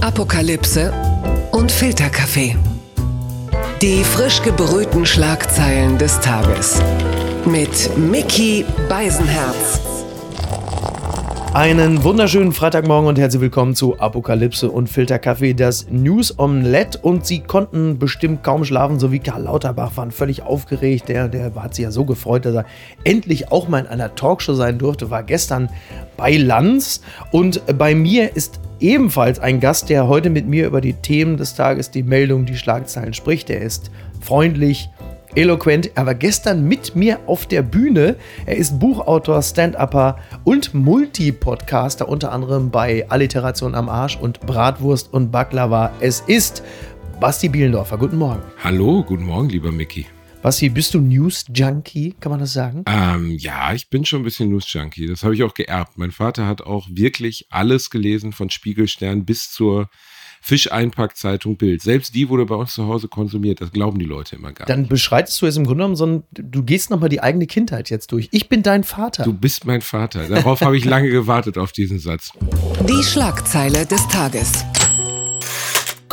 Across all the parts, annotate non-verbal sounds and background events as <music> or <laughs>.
Apokalypse und Filterkaffee. Die frisch gebrühten Schlagzeilen des Tages. Mit Mickey Beisenherz. Einen wunderschönen Freitagmorgen und herzlich willkommen zu Apokalypse und Filterkaffee, das News Omelette. Und sie konnten bestimmt kaum schlafen, so wie Karl Lauterbach waren völlig aufgeregt. Der, der hat sich ja so gefreut, dass er endlich auch mal in einer Talkshow sein durfte. War gestern bei Lanz. Und bei mir ist ebenfalls ein Gast, der heute mit mir über die Themen des Tages, die Meldung, die Schlagzeilen spricht. Er ist freundlich, eloquent. Er war gestern mit mir auf der Bühne. Er ist Buchautor, Stand-Upper und Multi-Podcaster, unter anderem bei Alliteration am Arsch und Bratwurst und Baklava. Es ist Basti Bielendorfer. Guten Morgen. Hallo, guten Morgen, lieber Mickey. Basti, bist du News-Junkie? Kann man das sagen? Ähm, ja, ich bin schon ein bisschen News-Junkie. Das habe ich auch geerbt. Mein Vater hat auch wirklich alles gelesen, von Spiegelstern bis zur Fischeinpackzeitung Bild. Selbst die wurde bei uns zu Hause konsumiert. Das glauben die Leute immer gar Dann nicht. beschreitest du jetzt im Grunde genommen, sondern du gehst nochmal die eigene Kindheit jetzt durch. Ich bin dein Vater. Du bist mein Vater. Darauf habe ich lange gewartet, auf diesen Satz. Die Schlagzeile des Tages.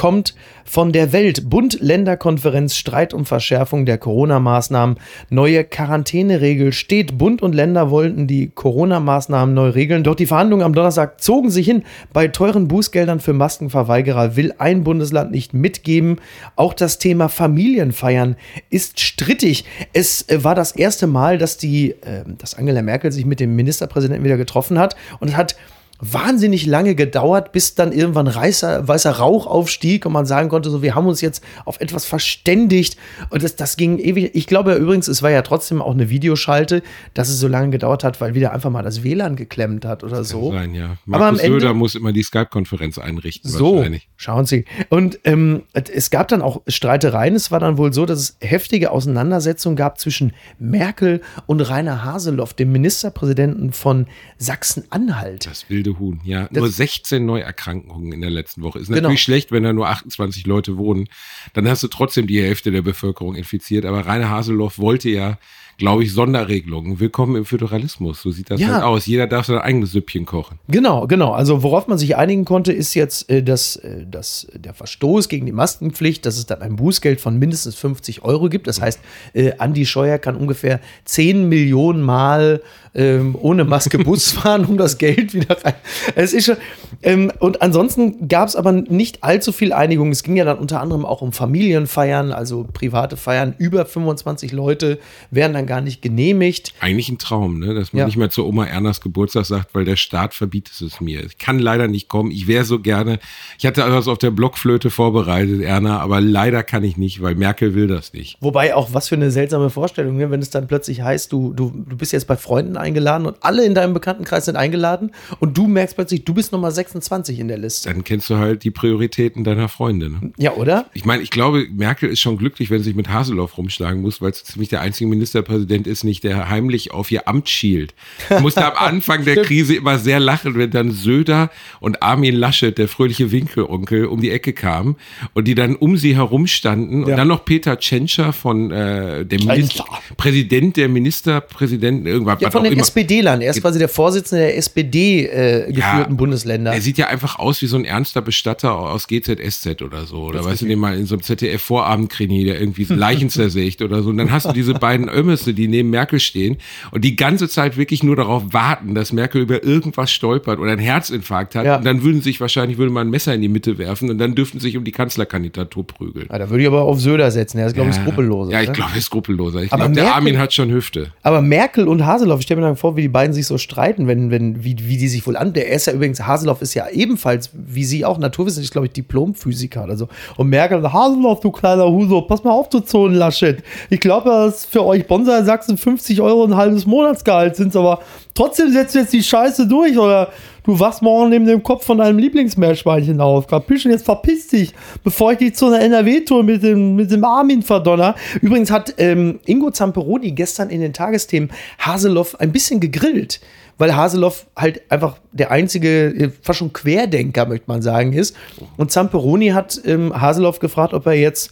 Kommt von der Welt. Bund-Länder-Konferenz Streit um Verschärfung der Corona-Maßnahmen. Neue Quarantäneregel steht. Bund und Länder wollten die Corona-Maßnahmen neu regeln. Doch die Verhandlungen am Donnerstag zogen sich hin. Bei teuren Bußgeldern für Maskenverweigerer will ein Bundesland nicht mitgeben. Auch das Thema Familienfeiern ist strittig. Es äh, war das erste Mal, dass die, äh, dass Angela Merkel sich mit dem Ministerpräsidenten wieder getroffen hat und hat wahnsinnig lange gedauert, bis dann irgendwann reißer, weißer Rauch aufstieg und man sagen konnte, so, wir haben uns jetzt auf etwas verständigt. Und das, das ging ewig. Ich glaube ja übrigens, es war ja trotzdem auch eine Videoschalte, dass es so lange gedauert hat, weil wieder einfach mal das WLAN geklemmt hat oder so. Kann sein, ja. Aber am Markus Söder Ende- muss immer die Skype-Konferenz einrichten. So, wahrscheinlich. schauen Sie. Und ähm, es gab dann auch Streitereien. Es war dann wohl so, dass es heftige Auseinandersetzungen gab zwischen Merkel und Rainer Haseloff, dem Ministerpräsidenten von Sachsen-Anhalt. Das wilde Huhn, ja. Nur 16 Neuerkrankungen in der letzten Woche. Ist Genau. natürlich schlecht, wenn da nur 28 Leute wohnen. Dann hast du trotzdem die Hälfte der Bevölkerung infiziert. Aber Rainer Haseloff wollte ja, glaube ich, Sonderregelungen. Willkommen im Föderalismus. So sieht das Ja. halt aus. Jeder darf sein eigenes Süppchen kochen. Genau, genau. Also worauf man sich einigen konnte, ist jetzt, äh, dass, äh, dass der Verstoß gegen die Maskenpflicht, dass es dann ein Bußgeld von mindestens 50 Euro gibt. Das heißt, äh, Andi Scheuer kann ungefähr 10 Millionen Mal ähm, ohne Maske <laughs> Bus fahren, um das Geld wieder rein. Es ist schon. Ähm, und ansonsten gab es aber nicht allzu viel Einigung. Es ging ja dann unter anderem auch um Familienfeiern, also private Feiern. Über 25 Leute werden dann gar nicht genehmigt. Eigentlich ein Traum, ne? dass man Ja. nicht mehr zur Oma Ernas Geburtstag sagt, weil der Staat verbietet es mir. Ich kann leider nicht kommen. Ich wäre so gerne. Ich hatte alles auf der Blockflöte vorbereitet, Erna, aber leider kann ich nicht, weil Merkel will das nicht. Wobei auch was für eine seltsame Vorstellung, ne? wenn es dann plötzlich heißt, du, du, du bist jetzt bei Freunden eingeladen und alle in deinem Bekanntenkreis sind eingeladen und du merkst plötzlich, du bist Nummer 26 in der Liste. Dann kennst du halt die Prioritäten deiner Freunde. Ne? Ja, oder? Ich meine, ich glaube, Merkel ist schon glücklich, wenn sie sich mit Haseloff rumschlagen muss, weil es ziemlich der einzige Ministerpräsident ist, nicht der heimlich auf ihr Amt schielt. Ich <laughs> musste am Anfang der Krise immer sehr lachen, wenn dann Söder und Armin Laschet, der fröhliche Winkelonkel, um die Ecke kamen und die dann um sie herum standen und Ja. dann noch Peter Tschentscher von äh, dem Minister, Präsident der Ministerpräsidenten, irgendwas Ja, von den. SPD-Lern. Er ist quasi der Vorsitzende der SPD äh, geführten Bundesländer. Er sieht ja einfach aus wie so ein ernster Bestatter aus GZSZ oder so. Oder weißt du, den mal in so einem ZDF-Vorabendkrimi, der irgendwie Leichen <laughs> zersägt oder so. Und dann hast du diese beiden Ömmese, die neben Merkel stehen und die ganze Zeit wirklich nur darauf warten, dass Merkel über irgendwas stolpert oder einen Herzinfarkt hat. Ja. Und dann würden sich wahrscheinlich, würde man ein Messer in die Mitte werfen und dann dürften sich um die Kanzlerkandidatur prügeln. Ja, da würde ich aber auf Söder setzen. Er ist, glaube ich, skrupelloser. Ja, ich ne? glaube, er ist skrupelloser. Ich Aber glaube, der Armin hat schon Hüfte. Aber Merkel und Haseloff, ich stelle mir dann vor, wie die beiden sich so streiten, wenn, wenn, wie, wie die sich wohl an. Der ist ja übrigens, Haseloff ist ja ebenfalls, wie sie auch, Naturwissenschaftler, glaube ich, Diplomphysiker oder so. Und Merkel, Haseloff, du kleiner Huso, pass mal auf, du Zonenlaschet. Ich glaube, dass für euch Bonsai Sachsen 50 Euro ein halbes Monatsgehalt sind, aber trotzdem setzt du jetzt die Scheiße durch oder du wachst morgen neben dem Kopf von deinem Lieblingsmeerschweinchen auf. Kapisch? Und jetzt verpiss dich, bevor ich dich zu einer NRW-Tour mit dem, mit dem Armin verdonner. Übrigens hat ähm, Ingo Zamperoni gestern in den Tagesthemen Haseloff ein bisschen gegrillt. Weil Haseloff halt einfach der einzige, äh, fast schon Querdenker, möchte man sagen, ist. Und Zamperoni hat ähm, Haseloff gefragt, ob er jetzt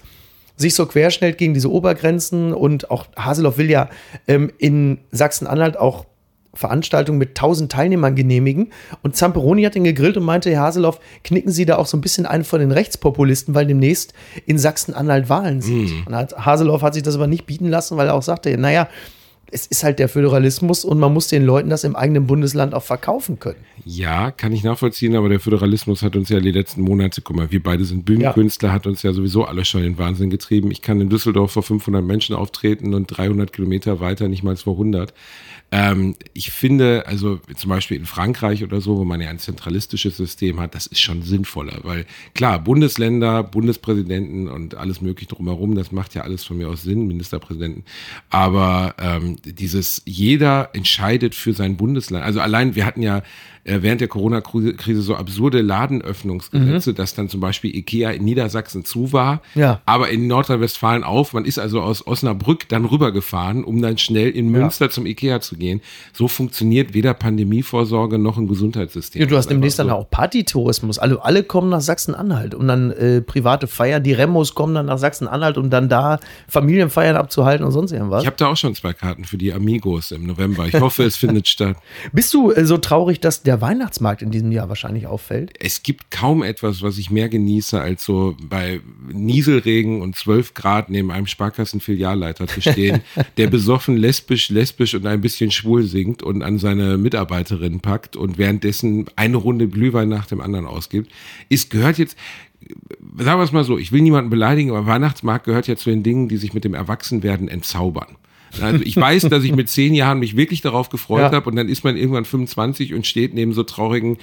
sich so querstellt gegen diese Obergrenzen und auch Haseloff will ja ähm, in Sachsen-Anhalt auch Veranstaltung mit 1000 Teilnehmern genehmigen. Und Zamperoni hat ihn gegrillt und meinte, Herr Haseloff, knicken Sie da auch so ein bisschen einen von den Rechtspopulisten, weil demnächst in Sachsen-Anhalt Wahlen sind. Mm. Und Haseloff hat sich das aber nicht bieten lassen, weil er auch sagte, naja, es ist halt der Föderalismus und man muss den Leuten das im eigenen Bundesland auch verkaufen können. Ja, kann ich nachvollziehen, aber der Föderalismus hat uns ja die letzten Monate, guck mal, wir beide sind Bühnenkünstler, ja. hat uns ja sowieso alle schon in den Wahnsinn getrieben. Ich kann in Düsseldorf vor 500 Menschen auftreten und 300 Kilometer weiter nicht mal vor 100. Ähm, ich finde, also zum Beispiel in Frankreich oder so, wo man ja ein zentralistisches System hat, das ist schon sinnvoller, weil klar, Bundesländer, Bundespräsidenten und alles mögliche drumherum, das macht ja alles von mir aus Sinn, Ministerpräsidenten. Aber ähm, dieses, jeder entscheidet für sein Bundesland. Also allein, wir hatten ja äh, während der Corona-Krise so absurde Ladenöffnungsgesetze, mhm. dass dann zum Beispiel Ikea in Niedersachsen zu war, ja. aber in Nordrhein-Westfalen auf. Man ist also aus Osnabrück dann rübergefahren, um dann schnell in Münster ja. zum Ikea zu gehen. So funktioniert weder Pandemievorsorge noch ein Gesundheitssystem. Ja, du hast demnächst so. dann auch Partytourismus. Alle, alle kommen nach Sachsen-Anhalt und dann äh, private Feiern. Die Remos kommen dann nach Sachsen-Anhalt, um dann da Familienfeiern abzuhalten und sonst irgendwas. Ich habe da auch schon zwei Karten für die Amigos im November. Ich hoffe, es <laughs> findet statt. Bist du äh, so traurig, dass der der Weihnachtsmarkt in diesem Jahr wahrscheinlich auffällt? Es gibt kaum etwas, was ich mehr genieße, als so bei Nieselregen und 12 Grad neben einem Sparkassenfilialleiter zu stehen, <laughs> der besoffen lesbisch, lesbisch und ein bisschen schwul singt und an seine Mitarbeiterin packt und währenddessen eine Runde Glühwein nach dem anderen ausgibt. Es gehört jetzt, sagen wir es mal so, ich will niemanden beleidigen, aber Weihnachtsmarkt gehört ja zu den Dingen, die sich mit dem Erwachsenwerden entzaubern. Also ich weiß, dass ich mit zehn Jahren mich wirklich darauf gefreut ja. habe und dann ist man irgendwann 25 und steht neben so traurigen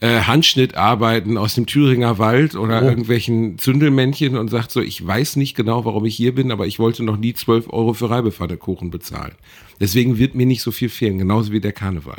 äh, Handschnittarbeiten aus dem Thüringer Wald oder oh. irgendwelchen Zündelmännchen und sagt so, ich weiß nicht genau, warum ich hier bin, aber ich wollte noch nie 12 Euro für Reibepfannekuchen bezahlen. Deswegen wird mir nicht so viel fehlen, genauso wie der Karneval.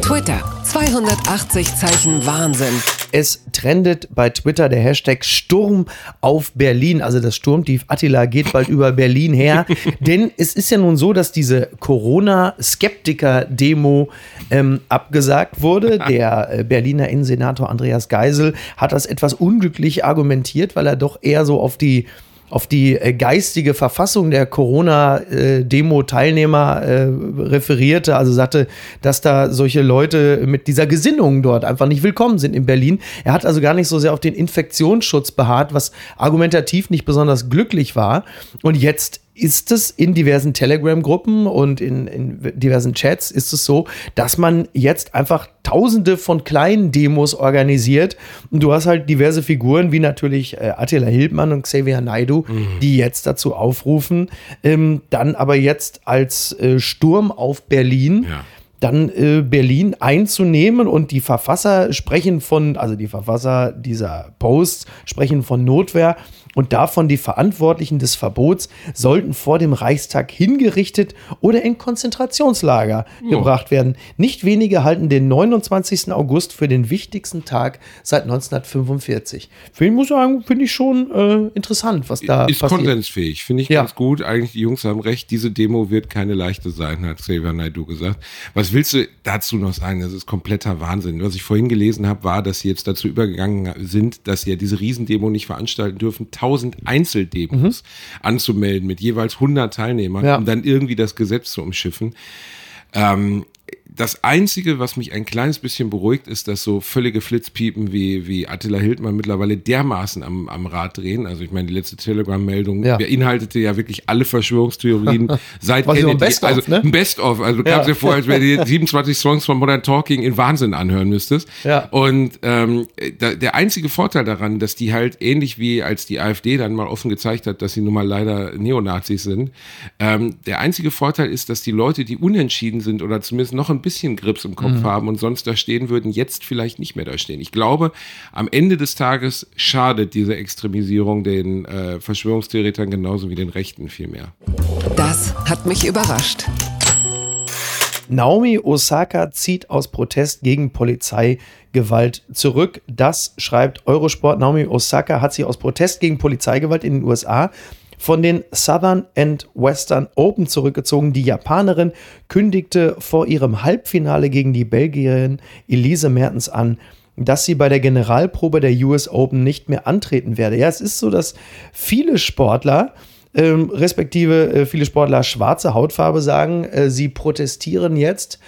Twitter, 280 Zeichen Wahnsinn. Es trendet bei Twitter der Hashtag Sturm auf Berlin. Also das Sturmtief Attila geht bald über Berlin her. <laughs> Denn es ist ja nun so, dass diese Corona-Skeptiker-Demo ähm, abgesagt wurde. <laughs> Der äh, Berliner Innensenator Andreas Geisel hat das etwas unglücklich argumentiert, weil er doch eher so auf die auf die äh, geistige Verfassung der Corona-Demo-Teilnehmer äh, referierte, also sagte, dass da solche Leute mit dieser Gesinnung dort einfach nicht willkommen sind in Berlin. Er hat also gar nicht so sehr auf den Infektionsschutz beharrt, was argumentativ nicht besonders glücklich war. Und jetzt ist es in diversen Telegram-Gruppen und in, in, diversen Chats ist es so, dass man jetzt einfach tausende von kleinen Demos organisiert und du hast halt diverse Figuren wie natürlich äh, Attila Hildmann und Xavier Naidu, mhm. die jetzt dazu aufrufen, ähm, dann aber jetzt als äh, Sturm auf Berlin ja dann äh, Berlin einzunehmen und die Verfasser sprechen von, also die Verfasser dieser Posts sprechen von Notwehr und davon die Verantwortlichen des Verbots sollten vor dem Reichstag hingerichtet oder in Konzentrationslager oh. gebracht werden. Nicht wenige halten den 29. August für den wichtigsten Tag seit 1945. Für ihn muss ich sagen, finde ich schon äh, interessant, was da ist passiert. Ist konsensfähig, finde ich ja. ganz gut. Eigentlich, die Jungs haben recht, diese Demo wird keine leichte sein, hat Xavier Naidu gesagt. Was willst du dazu noch sagen? Das ist kompletter Wahnsinn. Was ich vorhin gelesen habe, war, dass sie jetzt dazu übergegangen sind, dass sie ja diese Riesendemo nicht veranstalten dürfen 1000 Einzeldemos mhm. anzumelden mit jeweils 100 Teilnehmern, ja. um dann irgendwie das Gesetz zu umschiffen. Ähm, das Einzige, was mich ein kleines bisschen beruhigt, ist, dass so völlige Flitzpiepen wie, wie Attila Hildmann mittlerweile dermaßen am, am Rad drehen. Also ich meine, die letzte Telegram-Meldung ja. beinhaltete ja wirklich alle Verschwörungstheorien <laughs> seit Was Kennedy. Best also ne? ein Best-of. Also du kamst ja. dir vor, als wenn du die <laughs> 27 Songs von Modern Talking in Wahnsinn anhören müsstest. Ja. Und ähm, da, der einzige Vorteil daran, dass die halt ähnlich wie als die AfD dann mal offen gezeigt hat, dass sie nun mal leider Neonazis sind, ähm, der einzige Vorteil ist, dass die Leute, die unentschieden sind oder zumindest noch ein bisschen Grips im Kopf mhm. haben und sonst da stehen würden, jetzt vielleicht nicht mehr da stehen. Ich glaube, am Ende des Tages schadet diese Extremisierung den äh, Verschwörungstheoretern genauso wie den Rechten vielmehr. Das hat mich überrascht. Naomi Osaka zieht aus Protest gegen Polizeigewalt zurück. Das schreibt Eurosport. Naomi Osaka hat sich aus Protest gegen Polizeigewalt in den USA von den Southern and Western Open zurückgezogen. Die Japanerin kündigte vor ihrem Halbfinale gegen die Belgierin Elise Mertens an, dass sie bei der Generalprobe der US Open nicht mehr antreten werde. Ja, es ist so, dass viele Sportler, ähm, respektive äh, viele Sportler schwarze Hautfarbe sagen, äh, sie protestieren jetzt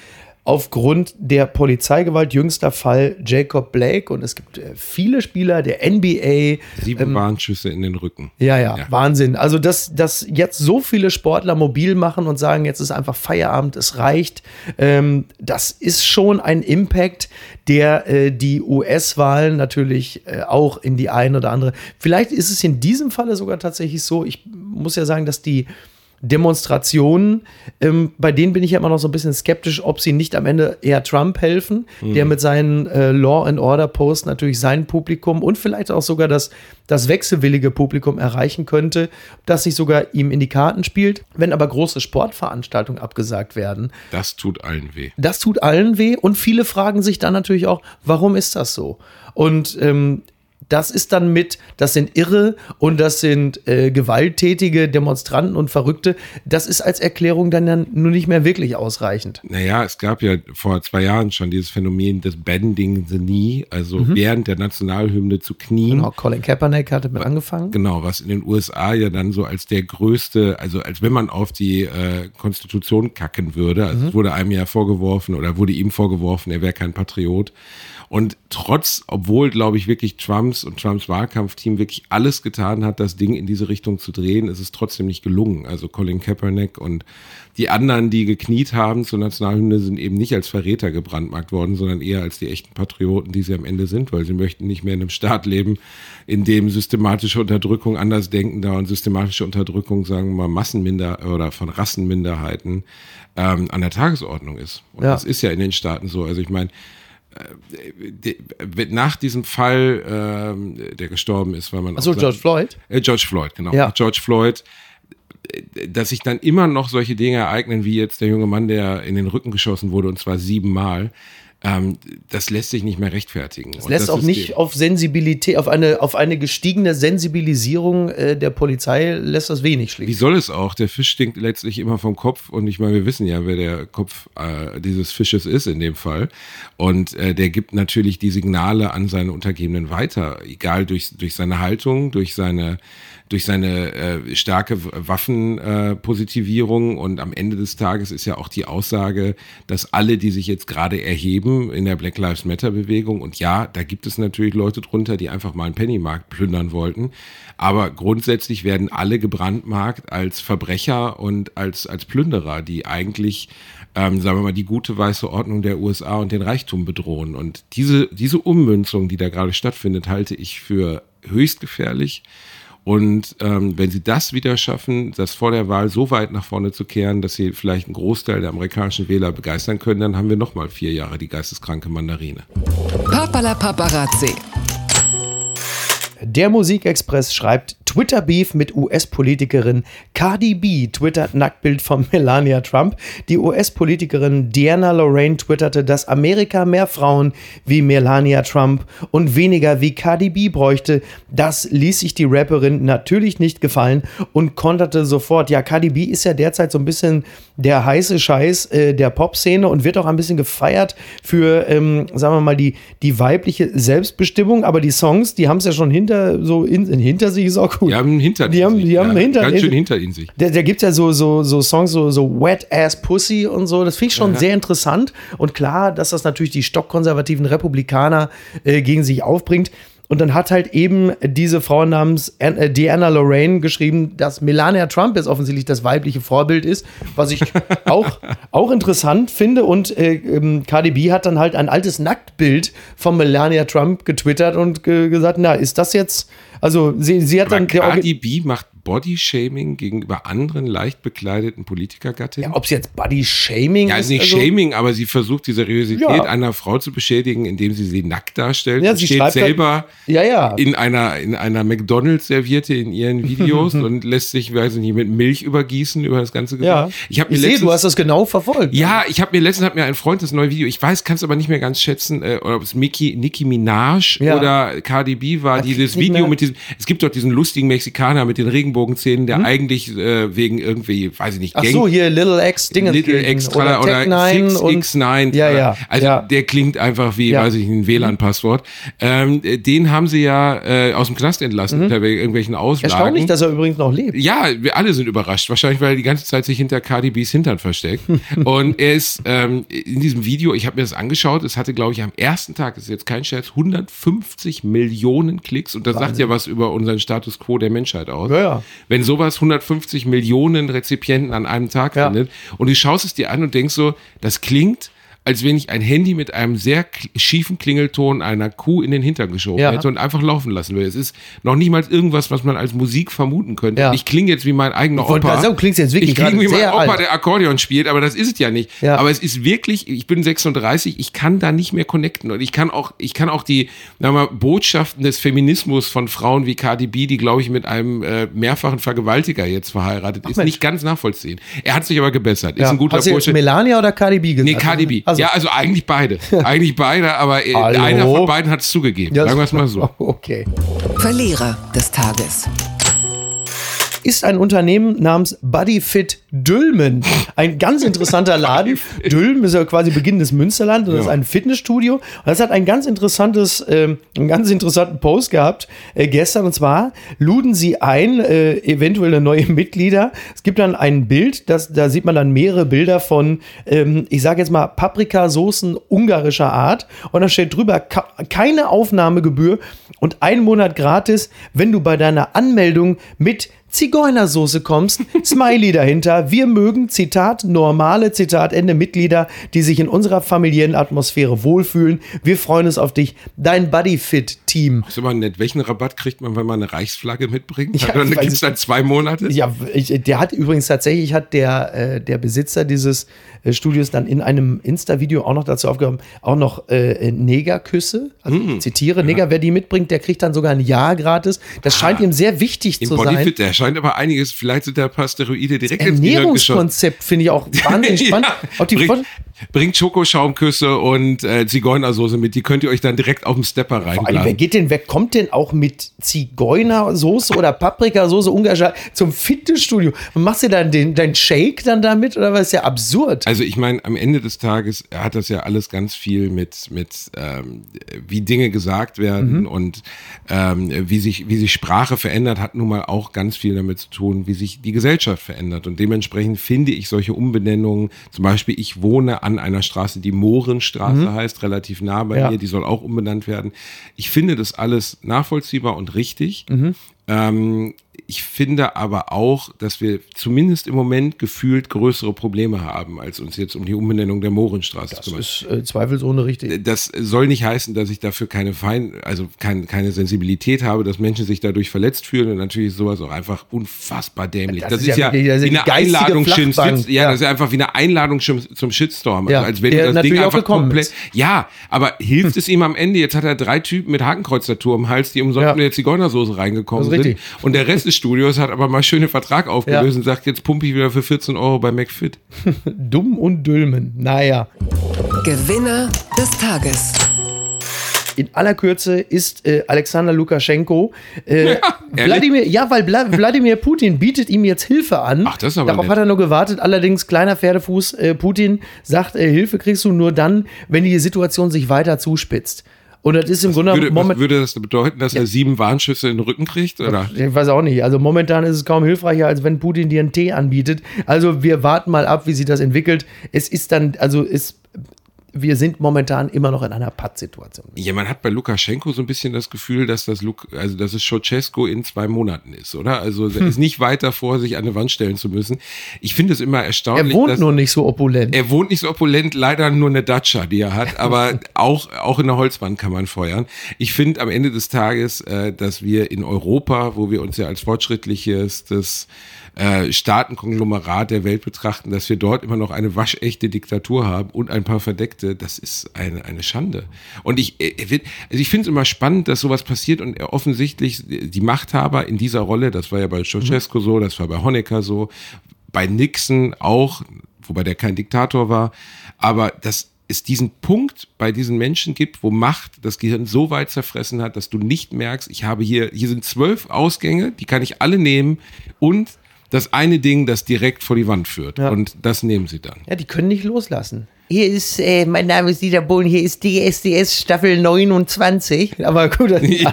aufgrund der Polizeigewalt. Jüngster Fall Jacob Blake und es gibt äh, viele Spieler der NBA. Sieben ähm, Warnschüsse in den Rücken. Ja, ja, ja, Wahnsinn. Also, dass, dass jetzt so viele Sportler mobil machen und sagen, jetzt ist einfach Feierabend, es reicht, ähm, das ist schon ein Impact, der äh, die US-Wahlen natürlich äh, auch in die eine oder andere. Vielleicht ist es in diesem Falle sogar tatsächlich so. Ich muss ja sagen, dass die Demonstrationen, ähm, bei denen bin ich ja immer noch so ein bisschen skeptisch, ob sie nicht am Ende eher Trump helfen, mhm. der mit seinen äh, Law and Order Posts natürlich sein Publikum und vielleicht auch sogar das, das wechselwillige Publikum erreichen könnte, das sich sogar ihm in die Karten spielt. Wenn aber große Sportveranstaltungen abgesagt werden. Das tut allen weh. Das tut allen weh und viele fragen sich dann natürlich auch, warum ist das so? Und ähm, das ist dann mit, das sind Irre und das sind äh, gewalttätige Demonstranten und Verrückte. Das ist als Erklärung dann, dann nur nicht mehr wirklich ausreichend. Naja, es gab ja vor zwei Jahren schon dieses Phänomen des Bending the Knee, also mhm. während der Nationalhymne zu knien. Genau, Colin Kaepernick hatte mit angefangen. Genau, was in den USA ja dann so als der größte, also als wenn man auf die äh, Konstitution kacken würde. Also mhm. es wurde einem ja vorgeworfen oder wurde ihm vorgeworfen, er wäre kein Patriot. Und trotz, obwohl, glaube ich, wirklich Trumps und Trumps Wahlkampfteam wirklich alles getan hat, das Ding in diese Richtung zu drehen, ist es trotzdem nicht gelungen. Also Colin Kaepernick und die anderen, die gekniet haben zur Nationalhymne, sind eben nicht als Verräter gebrandmarkt worden, sondern eher als die echten Patrioten, die sie am Ende sind, weil sie möchten nicht mehr in einem Staat leben, in dem systematische Unterdrückung Andersdenkender und systematische Unterdrückung, sagen wir mal, Massenminder oder von Rassenminderheiten ähm, an der Tagesordnung ist. Und ja. das ist ja in den Staaten so. Also ich meine, nach diesem Fall, äh, der gestorben ist, weil man. Achso, George Floyd? Äh, George Floyd, genau. Ja. George Floyd, äh, dass sich dann immer noch solche Dinge ereignen, wie jetzt der junge Mann, der in den Rücken geschossen wurde, und zwar siebenmal ähm, das lässt sich nicht mehr rechtfertigen. Es lässt auch nicht auf Sensibilität, auf eine, auf eine gestiegene Sensibilisierung äh, der Polizei lässt das wenig schließen. Wie soll es auch? Der Fisch stinkt letztlich immer vom Kopf und ich meine, wir wissen ja, wer der Kopf äh, dieses Fisches ist in dem Fall. Und äh, der gibt natürlich die Signale an seine Untergebenen weiter, egal durch, durch seine Haltung, durch seine durch seine äh, starke Waffenpositivierung äh, und am Ende des Tages ist ja auch die Aussage, dass alle, die sich jetzt gerade erheben in der Black Lives Matter Bewegung und ja, da gibt es natürlich Leute drunter, die einfach mal einen Pennymarkt plündern wollten, aber grundsätzlich werden alle gebrandmarkt als Verbrecher und als als Plünderer, die eigentlich ähm, sagen wir mal, die gute weiße Ordnung der USA und den Reichtum bedrohen. Und diese, diese Ummünzung, die da gerade stattfindet, halte ich für höchst gefährlich. Und ähm, wenn sie das wieder schaffen, das vor der Wahl so weit nach vorne zu kehren, dass sie vielleicht einen Großteil der amerikanischen Wähler begeistern können, dann haben wir nochmal vier Jahre die geisteskranke Mandarine. Papala Paparazzi. Der Musikexpress schreibt Twitter-Beef mit US-Politikerin Cardi B twittert Nacktbild von <laughs> Melania Trump. Die US-Politikerin Diana Lorraine twitterte, dass Amerika mehr Frauen wie Melania Trump und weniger wie Cardi B bräuchte. Das ließ sich die Rapperin natürlich nicht gefallen und konterte sofort. Ja, Cardi B ist ja derzeit so ein bisschen der heiße Scheiß äh, der Pop-Szene und wird auch ein bisschen gefeiert für, ähm, sagen wir mal, die, die weibliche Selbstbestimmung. Aber die Songs, die haben es ja schon hinter, so in, hinter sich, ist auch gut. Die haben hinter die haben, die haben ja, hinter ganz schön hinter ihnen sich. Da, da gibt es ja so, so, so Songs, so, so Wet Ass Pussy und so. Das finde ich schon ja. sehr interessant. Und klar, dass das natürlich die stockkonservativen Republikaner äh, gegen sich aufbringt. Und dann hat halt eben diese Frau namens äh, Diana Lorraine geschrieben, dass Melania Trump jetzt offensichtlich das weibliche Vorbild ist, was ich <laughs> auch, auch interessant finde. Und äh, ähm, KDB hat dann halt ein altes Nacktbild von Melania Trump getwittert und ge gesagt, na, ist das jetzt, also sie, sie hat dann... KDB macht Bodyshaming gegenüber anderen leicht bekleideten Politikergattinnen? Ja, ob es jetzt Bodyshaming ja, ist? Ja, nicht also, Shaming, aber sie versucht die Seriosität ja. einer Frau zu beschädigen, indem sie sie nackt darstellt. Ja, sie steht selber ja, ja. in einer in einer McDonalds-Serviette in ihren <laughs> Videos und lässt sich, weiß ich nicht, mit Milch übergießen über das ganze Gesicht. Ja. Ich, ich sehe, du hast das genau verfolgt. Ja, ich habe mir letztens hat mir ein Freund das neue Video, ich weiß, kann es aber nicht mehr ganz schätzen, äh, ob es Mickey, Nicki Minaj oder Cardi B war, das dieses Video mit diesem, es gibt doch diesen lustigen Mexikaner mit den Regen Regenbogenzähnen, der eigentlich äh, wegen irgendwie, weiß ich nicht, Ach Gang- so, hier Little X Dinge. Little Extra oder, Nine Six und X9. Ja, ja, Also ja. der klingt einfach wie, Ja. weiß ich, ein WLAN-Passwort. Ähm, den haben sie ja äh, aus dem Knast entlassen unter irgendwelchen Auslagen. Mhm. Erstaunlich, dass er übrigens noch lebt. Ja, wir alle sind überrascht. Wahrscheinlich, weil er die ganze Zeit sich hinter Cardi B's Hintern versteckt. <laughs> und er ist ähm, in diesem Video, ich habe mir das angeschaut, es hatte, glaube ich, am ersten Tag, das ist jetzt kein Scherz, 150 Millionen Klicks. Und das sagt ja was über unseren Status quo der Menschheit aus. Ja, ja. Wenn sowas 150 Millionen Rezipienten an einem Tag Ja. findet und du schaust es dir an und denkst so, das klingt als wenn ich ein Handy mit einem sehr schiefen Klingelton einer Kuh in den Hintern geschoben Ja. hätte und einfach laufen lassen würde. Es ist noch nicht mal irgendwas, was man als Musik vermuten könnte. Ja. Ich klinge jetzt wie mein eigener Opa. sagen, klingst jetzt wirklich ich klinge wie mein Opa, alt. der Akkordeon spielt, aber das ist es ja nicht. Ja. Aber es ist wirklich, ich bin 36, ich kann da nicht mehr connecten und ich kann auch, ich kann auch die, mal, Botschaften des Feminismus von Frauen wie Cardi B, die glaube ich mit einem äh, mehrfachen Vergewaltiger jetzt verheiratet ist, Mensch. nicht ganz nachvollziehen. Er hat sich aber gebessert. Ist ein guter Hast du jetzt Bursche. Melania oder Cardi B gesagt? Nee, Cardi B. Also, ja, also eigentlich beide. <laughs> eigentlich beide, aber äh, Hallo? einer von beiden hat es zugegeben. ja, Sagen wir es mal so. <laughs> Okay. Verlierer des Tages. Ist ein Unternehmen namens Bodyfit Dülmen. Ein ganz interessanter Laden. <laughs> Dülmen ist ja quasi Beginn des Münsterland und das ist ein Fitnessstudio. Und das hat ein ganz interessantes, ähm, einen ganz interessanten Post gehabt äh, gestern. Und zwar luden sie ein, äh, eventuelle neue Mitglieder. Es gibt dann ein Bild, das, da sieht man dann mehrere Bilder von, ähm, ich sage jetzt mal, Paprikasoßen ungarischer Art. Und da steht drüber, keine Aufnahmegebühr und ein Monat gratis, wenn du bei deiner Anmeldung mit Zigeunersoße kommst, Smiley dahinter. Wir mögen, Zitat, normale, Zitat, Ende Mitglieder, die sich in unserer familiären Atmosphäre wohlfühlen. Wir freuen uns auf dich. Dein Bodyfit-Team. Ist immer nett. Welchen Rabatt kriegt man, wenn man eine Reichsflagge mitbringt? Ja, dann gibt es dann zwei Monate? Ja, ich, der hat übrigens tatsächlich, hat der, äh, der Besitzer dieses Studios dann in einem Insta-Video auch noch dazu aufgehoben, auch noch äh, Negerküsse. Also Mm. zitiere, Neger, wer die mitbringt, der kriegt dann sogar ein Jahr gratis. Das scheint ihm sehr wichtig Im zu sein. Bodyfit, da scheint aber einiges, vielleicht sind da ein paar Steroide direkt ins geschossen. Ernährungskonzept finde ich auch <laughs> wahnsinnig spannend. Auch die bringt, bringt Schokoschaumküsse und äh, Zigeunersoße mit, die könnt ihr euch dann direkt auf dem Stepper allem, wer reinblasen. geht denn, wer kommt denn auch mit Zigeunersoße oder Paprikasoße ungarischer zum Fitnessstudio? Und machst du dann den, dein Shake dann damit oder was? ist ja absurd. Also ich meine, am Ende des Tages hat das ja alles ganz viel mit, mit ähm, wie Dinge gesagt werden Mhm. und ähm, wie, sich, wie sich Sprache verändert, hat nun mal auch ganz viel damit zu tun, wie sich die Gesellschaft verändert. Und dementsprechend finde ich solche Umbenennungen, zum Beispiel ich wohne an einer Straße, die Mohrenstraße heißt, relativ nah bei Mhm. Ja. mir, die soll auch umbenannt werden. Ich finde das alles nachvollziehbar und richtig. Mhm. Ähm, ich finde aber auch, dass wir zumindest im Moment gefühlt größere Probleme haben, als uns jetzt um die Umbenennung der Mohrenstraße zu Das kümmern. ist äh, zweifelsohne richtig. Das soll nicht heißen, dass ich dafür keine Fein, also kein, keine Sensibilität habe, dass Menschen sich dadurch verletzt fühlen und natürlich ist sowas auch einfach unfassbar dämlich. Das Das, ist ist, ja ja, wirklich- das ist wie eine Einladung zum Flachbank, ja, ja. das ist einfach wie eine Einladung zum, Shitstorm. Ja, also als wenn du das Ding einfach komplett. ist. Ja, aber hilft es <laughs> ihm am Ende? Jetzt hat er drei Typen mit Hakenkreuztattoo am Hals, die umsonst Ja. mit der Zigeunersoße reingekommen Das sind. Und der Rest des Studios hat aber mal schön den Vertrag aufgelöst Ja. und sagt, jetzt pumpe ich wieder für 14 Euro bei McFit. <laughs> Dumm und Dülmen. Naja. Gewinner des Tages. In aller Kürze ist äh, Alexander Lukaschenko. Äh? Wladimir, ja, weil Wladimir Putin bietet ihm jetzt Hilfe an. Ach, das ist aber Darauf nett. hat er nur gewartet. Allerdings, kleiner Pferdefuß, äh, Putin sagt, äh, Hilfe kriegst du nur dann, wenn die Situation sich weiter zuspitzt. Und das ist im Grunde Würde, was moment, würde das bedeuten, dass er sieben Warnschüsse in den Rücken kriegt? Oder? Ich weiß auch nicht. Also momentan ist es kaum hilfreicher, als wenn Putin dir einen Tee anbietet. Also wir warten mal ab, wie sich das entwickelt. Es ist dann, also es, wir sind momentan immer noch in einer Pattsituation. Ja, man hat bei Lukaschenko so ein bisschen das Gefühl, dass das Luk also dass es Ceausescu in zwei Monaten ist, oder? Also er ist nicht weit davor, sich an eine Wand stellen zu müssen. Ich finde es immer Er erstaunlich. wohnt dass, nur nicht so opulent. er wohnt nicht so opulent, leider nur eine Dacia, die er hat, aber <laughs> auch, auch in der Holzwand kann man feuern. Ich finde am Ende des Tages, äh, dass wir in Europa, wo wir uns ja als fortschrittliches das äh, Staatenkonglomerat der Welt betrachten, dass wir dort immer noch eine waschechte Diktatur haben und ein paar Verdeckte, das ist eine, eine Schande. Und ich, äh, also ich finde es immer spannend, dass sowas passiert und offensichtlich die Machthaber in dieser Rolle, das war ja bei Ceausescu so, das war bei Honecker so, bei Nixon auch, wobei der kein Diktator war, aber das es diesen Punkt bei diesen Menschen gibt, wo Macht das Gehirn so weit zerfressen hat, dass du nicht merkst, ich habe hier, hier sind zwölf Ausgänge, die kann ich alle nehmen und das eine Ding, das direkt vor die Wand führt. Ja. Und das nehmen sie dann. Ja, die können nicht loslassen. Hier ist, äh, mein Name ist Dieter Bohlen, hier ist DSDS Staffel 29. <laughs> Aber gut, das Ja,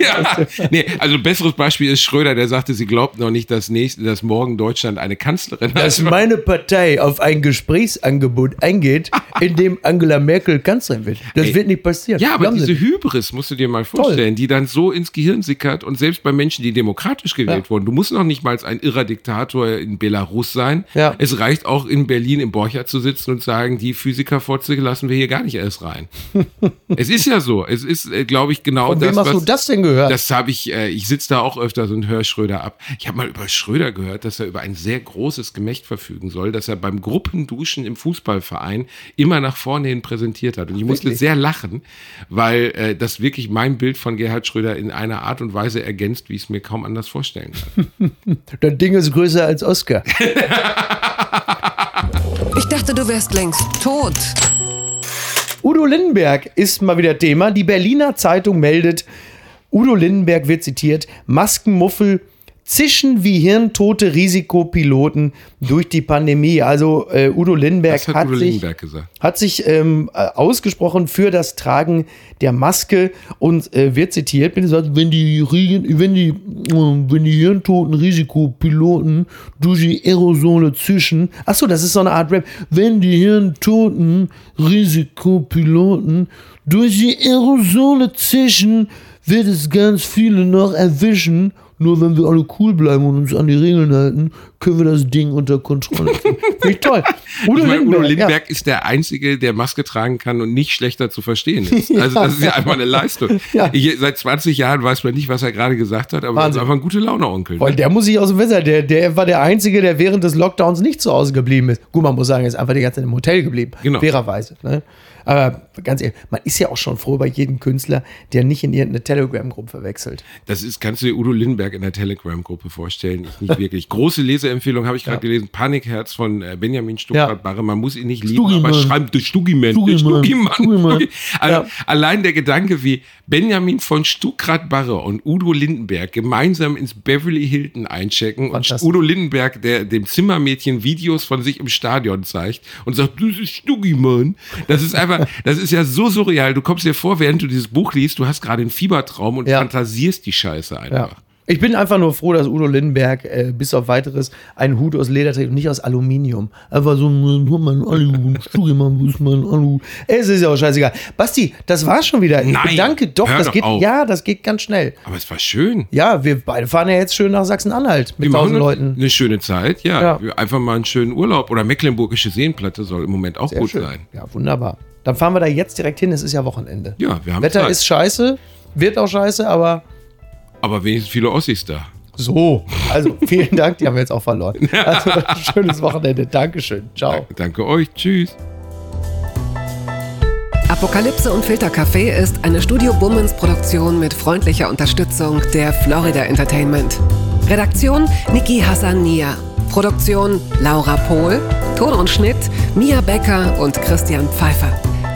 nee, also ein besseres Beispiel ist Schröder, der sagte, sie glaubt noch nicht, dass, nächste, dass morgen Deutschland eine Kanzlerin dass hat. meine Partei auf ein Gesprächsangebot eingeht, <laughs> in dem Angela Merkel Kanzlerin wird. Das Ey. wird nicht passieren. Ja, aber Glauben diese nicht. Hybris musst du dir mal vorstellen, die dann so ins Gehirn sickert und selbst bei Menschen, die demokratisch gewählt Ja. wurden, du musst noch nicht mal ein irrer Diktator in Belarus sein. Ja. Es reicht auch in Berlin im Borcher zu sitzen und sagen, die Physikerfotze lassen wir hier gar nicht erst rein. <laughs> es ist ja so. Es ist, äh, glaube ich, genau Von das, wem hast was, du das denn gehört? das habe ich, äh, ich sitze da auch öfters und höre Schröder ab. Ich habe mal über Schröder gehört, dass er über ein sehr großes Gemächt verfügen soll, dass er beim Gruppenduschen im Fußballverein immer nach vorne hin präsentiert hat. Und ich musste Wirklich? sehr lachen, weil äh, das wirklich mein Bild von Gerhard Schröder in einer Art und Weise ergänzt, wie ich es mir kaum anders vorstellen kann. <laughs> das Ding ist größer als Oscar. <laughs> Ich dachte, du wärst längst tot. Udo Lindenberg ist mal wieder Thema. Die Berliner Zeitung meldet, Udo Lindenberg wird zitiert, Maskenmuffel zischen wie hirntote Risikopiloten durch die Pandemie. Also äh, Udo Lindenberg hat hat Udo sich, hat sich ähm, äh, ausgesprochen für das Tragen der Maske und äh, wird zitiert, wenn, die wenn die äh, wenn die hirntoten Risikopiloten durch die Aerosole zischen, ach so, das ist so eine Art Rap, wenn die hirntoten Risikopiloten durch die Aerosole zischen, wird es ganz viele noch erwischen. Nur wenn wir alle cool bleiben und uns an die Regeln halten, können wir das Ding unter Kontrolle <laughs> kriegen. Finde ich toll. Udo ich meine, Udo Lindenberg, ja. Lindenberg ist der Einzige, der Maske tragen kann und nicht schlechter zu verstehen ist. <laughs> Also das ist ja einfach eine Leistung. Ja. Ich, seit 20 Jahren weiß man nicht, was er gerade gesagt hat, aber er ist einfach ein gute Laune-Onkel. Weil der muss sich aus dem Fenster. Der, der war der Einzige, der während des Lockdowns nicht zu Hause geblieben ist. Gut, man muss sagen, er ist einfach die ganze Zeit im Hotel geblieben. Genau. Fairerweise. Ne? Aber ganz ehrlich, man ist ja auch schon froh bei jedem Künstler, der nicht in irgendeine Telegram-Gruppe wechselt. Das ist, kannst du dir Udo Lindenberg in der Telegram-Gruppe vorstellen? Ich nicht wirklich. Große Leseempfehlung habe ich gerade gelesen. Panikherz von äh, Benjamin Stuckrad-Barre. Man muss ihn nicht lieben, Stuggi, aber schreibt. Stuggi, Mann. Stuggi. Also, Ja. Allein der Gedanke, wie Benjamin von Stuckrad-Barre und Udo Lindenberg gemeinsam ins Beverly Hilton einchecken und. Udo Lindenberg, der dem Zimmermädchen Videos von sich im Stadion zeigt und sagt, das ist Stuggi-Mann. Das ist einfach, das ist ja so surreal. Du kommst dir vor, während du dieses Buch liest, du hast gerade einen Fiebertraum und Ja. fantasierst die Scheiße einfach. Ja. Ich bin einfach nur froh, dass Udo Lindenberg äh, bis auf weiteres einen Hut aus Leder trägt und nicht aus Aluminium. Einfach so ein, guck mal, ein Alu, ist mein Alu? Es ist ja auch scheißegal. Basti, das war schon wieder. Ich Nein, bedanke doch, hör das doch geht, auf. ja, das geht ganz schnell. Aber es war schön. Ja, wir beide fahren ja jetzt schön nach Sachsen-Anhalt mit Wir machen tausend Leuten. eine schöne Zeit, ja. Einfach mal einen schönen Urlaub. Oder Mecklenburgische Seenplatte soll im Moment auch Sehr gut schön. sein. Ja, wunderbar. Dann fahren wir da jetzt direkt hin. Es ist ja Wochenende. Ja, wir haben Wetter Zeit. ist scheiße, wird auch scheiße, aber Aber wenigstens viele Ossis da. so. Also <laughs> vielen Dank, die haben wir jetzt auch verloren. <laughs> Also schönes Wochenende. Dankeschön. Ciao. Danke euch. Tschüss. Apokalypse und Filtercafé ist eine Studio Bummens Produktion mit freundlicher Unterstützung der Florida Entertainment. Redaktion Niki Hassania. Produktion Laura Pohl. Ton und Schnitt Mia Becker und Christian Pfeiffer.